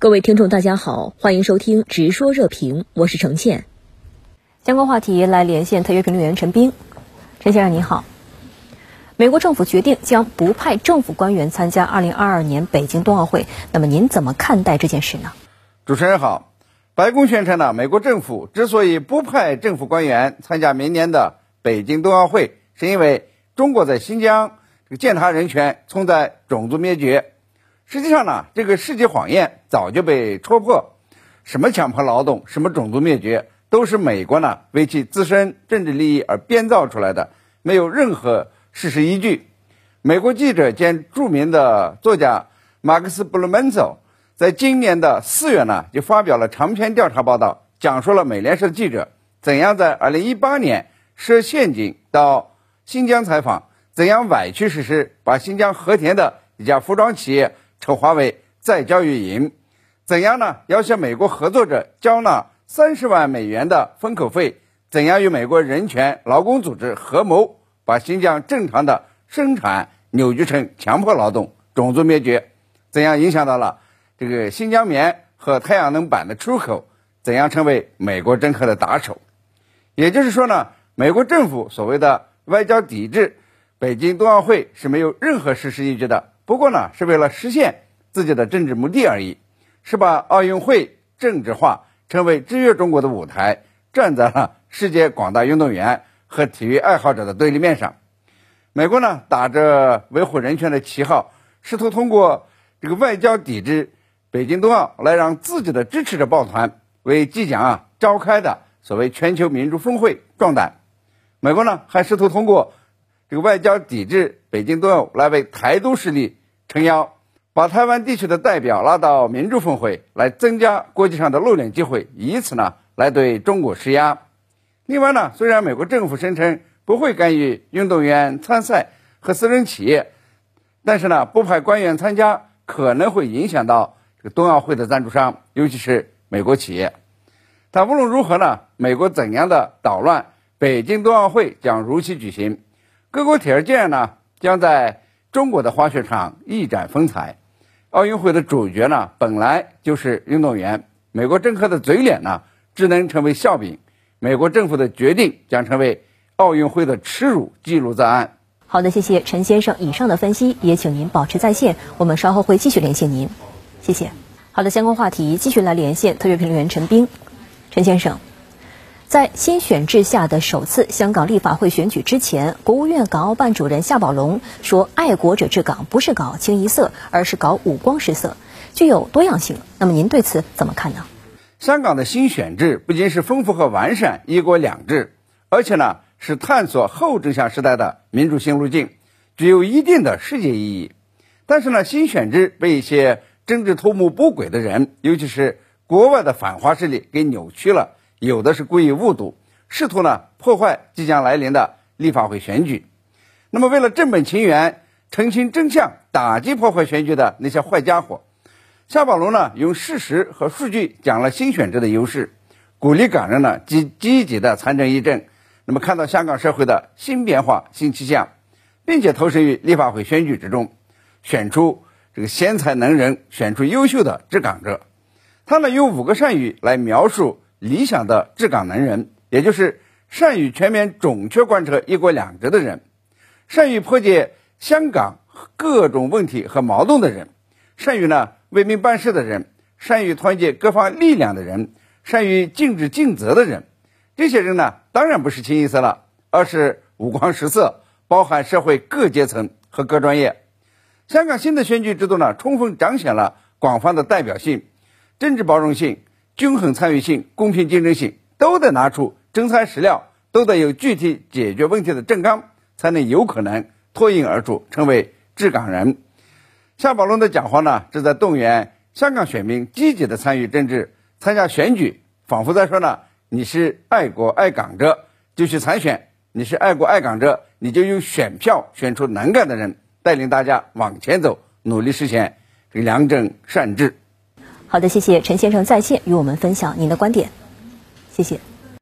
各位听众，大家好，欢迎收听《直说热评》，我是程倩。相关话题来连线特约评论员陈斌。陈先生您好，美国政府决定将不派政府官员参加2022年北京冬奥会，那么您怎么看待这件事呢？主持人好，白宫宣称呢，美国政府之所以不派政府官员参加明年的北京冬奥会，是因为中国在新疆这个践踏人权，存在种族灭绝。实际上呢，这个世界谎言早就被戳破。什么强迫劳动，什么种族灭绝，都是美国呢为其自身政治利益而编造出来的，没有任何事实依据。美国记者兼著名的作家马克思·布鲁门佐在今年的四月呢，就发表了长篇调查报道，讲述了美联社记者怎样在2018年设陷阱到新疆采访，怎样歪曲事实，把新疆和田的一家服装企业。筹划为再教育营，怎样呢？要求美国合作者交纳三十万美元的封口费，怎样与美国人权劳工组织合谋，把新疆正常的生产扭曲成强迫劳动、种族灭绝？怎样影响到了这个新疆棉和太阳能板的出口？怎样成为美国政客的打手？也就是说呢，美国政府所谓的外交抵制北京冬奥会是没有任何事实依据的。不过呢，是为了实现自己的政治目的而已，是把奥运会政治化，成为制约中国的舞台，站在了世界广大运动员和体育爱好者的对立面上。美国呢，打着维护人权的旗号，试图通过这个外交抵制北京冬奥，来让自己的支持者抱团，为即将啊召开的所谓全球民主峰会壮胆。美国呢，还试图通过这个外交抵制北京冬奥，来为台独势力。撑腰，把台湾地区的代表拉到民主峰会，来增加国际上的露脸机会，以此呢来对中国施压。另外呢，虽然美国政府声称不会干预运动员参赛和私人企业，但是呢，不派官员参加可能会影响到这个冬奥会的赞助商，尤其是美国企业。但无论如何呢，美国怎样的捣乱，北京冬奥会将如期举行，各国铁人呢将在。中国的滑雪场一展风采，奥运会的主角呢，本来就是运动员。美国政客的嘴脸呢，只能成为笑柄。美国政府的决定将成为奥运会的耻辱，记录在案。好的，谢谢陈先生以上的分析，也请您保持在线，我们稍后会继续联系您。谢谢。好的，相关话题继续来连线特约评论员陈斌，陈先生。在新选制下的首次香港立法会选举之前，国务院港澳办主任夏宝龙说：“爱国者治港不是搞清一色，而是搞五光十色，具有多样性。”那么您对此怎么看呢？香港的新选制不仅是丰富和完善一国两制，而且呢是探索后正向时代的民主新路径，具有一定的世界意义。但是呢，新选制被一些政治图谋不轨的人，尤其是国外的反华势力给扭曲了。有的是故意误读，试图呢破坏即将来临的立法会选举。那么，为了正本清源、澄清真相、打击破坏选举的那些坏家伙，夏宝龙呢用事实和数据讲了新选制的优势，鼓励港人呢积积极的参政议政。那么，看到香港社会的新变化、新气象，并且投身于立法会选举之中，选出这个贤才能人，选出优秀的治港者。他呢用五个善语来描述。理想的治港能人，也就是善于全面准确贯彻一国两制的人，善于破解香港各种问题和矛盾的人，善于呢为民办事的人，善于团结各方力量的人，善于尽职尽责的人，这些人呢，当然不是清一色了，而是五光十色，包含社会各阶层和各专业。香港新的选举制度呢，充分彰显了广泛的代表性、政治包容性。均衡参与性、公平竞争性都得拿出真材实料，都得有具体解决问题的正纲，才能有可能脱颖而出，成为治港人。夏宝龙的讲话呢，旨在动员香港选民积极的参与政治、参加选举，仿佛在说呢：你是爱国爱港者，就去参选；你是爱国爱港者，你就用选票选出能干的人，带领大家往前走，努力实现这个良政善治。好的，谢谢陈先生在线与我们分享您的观点，谢谢。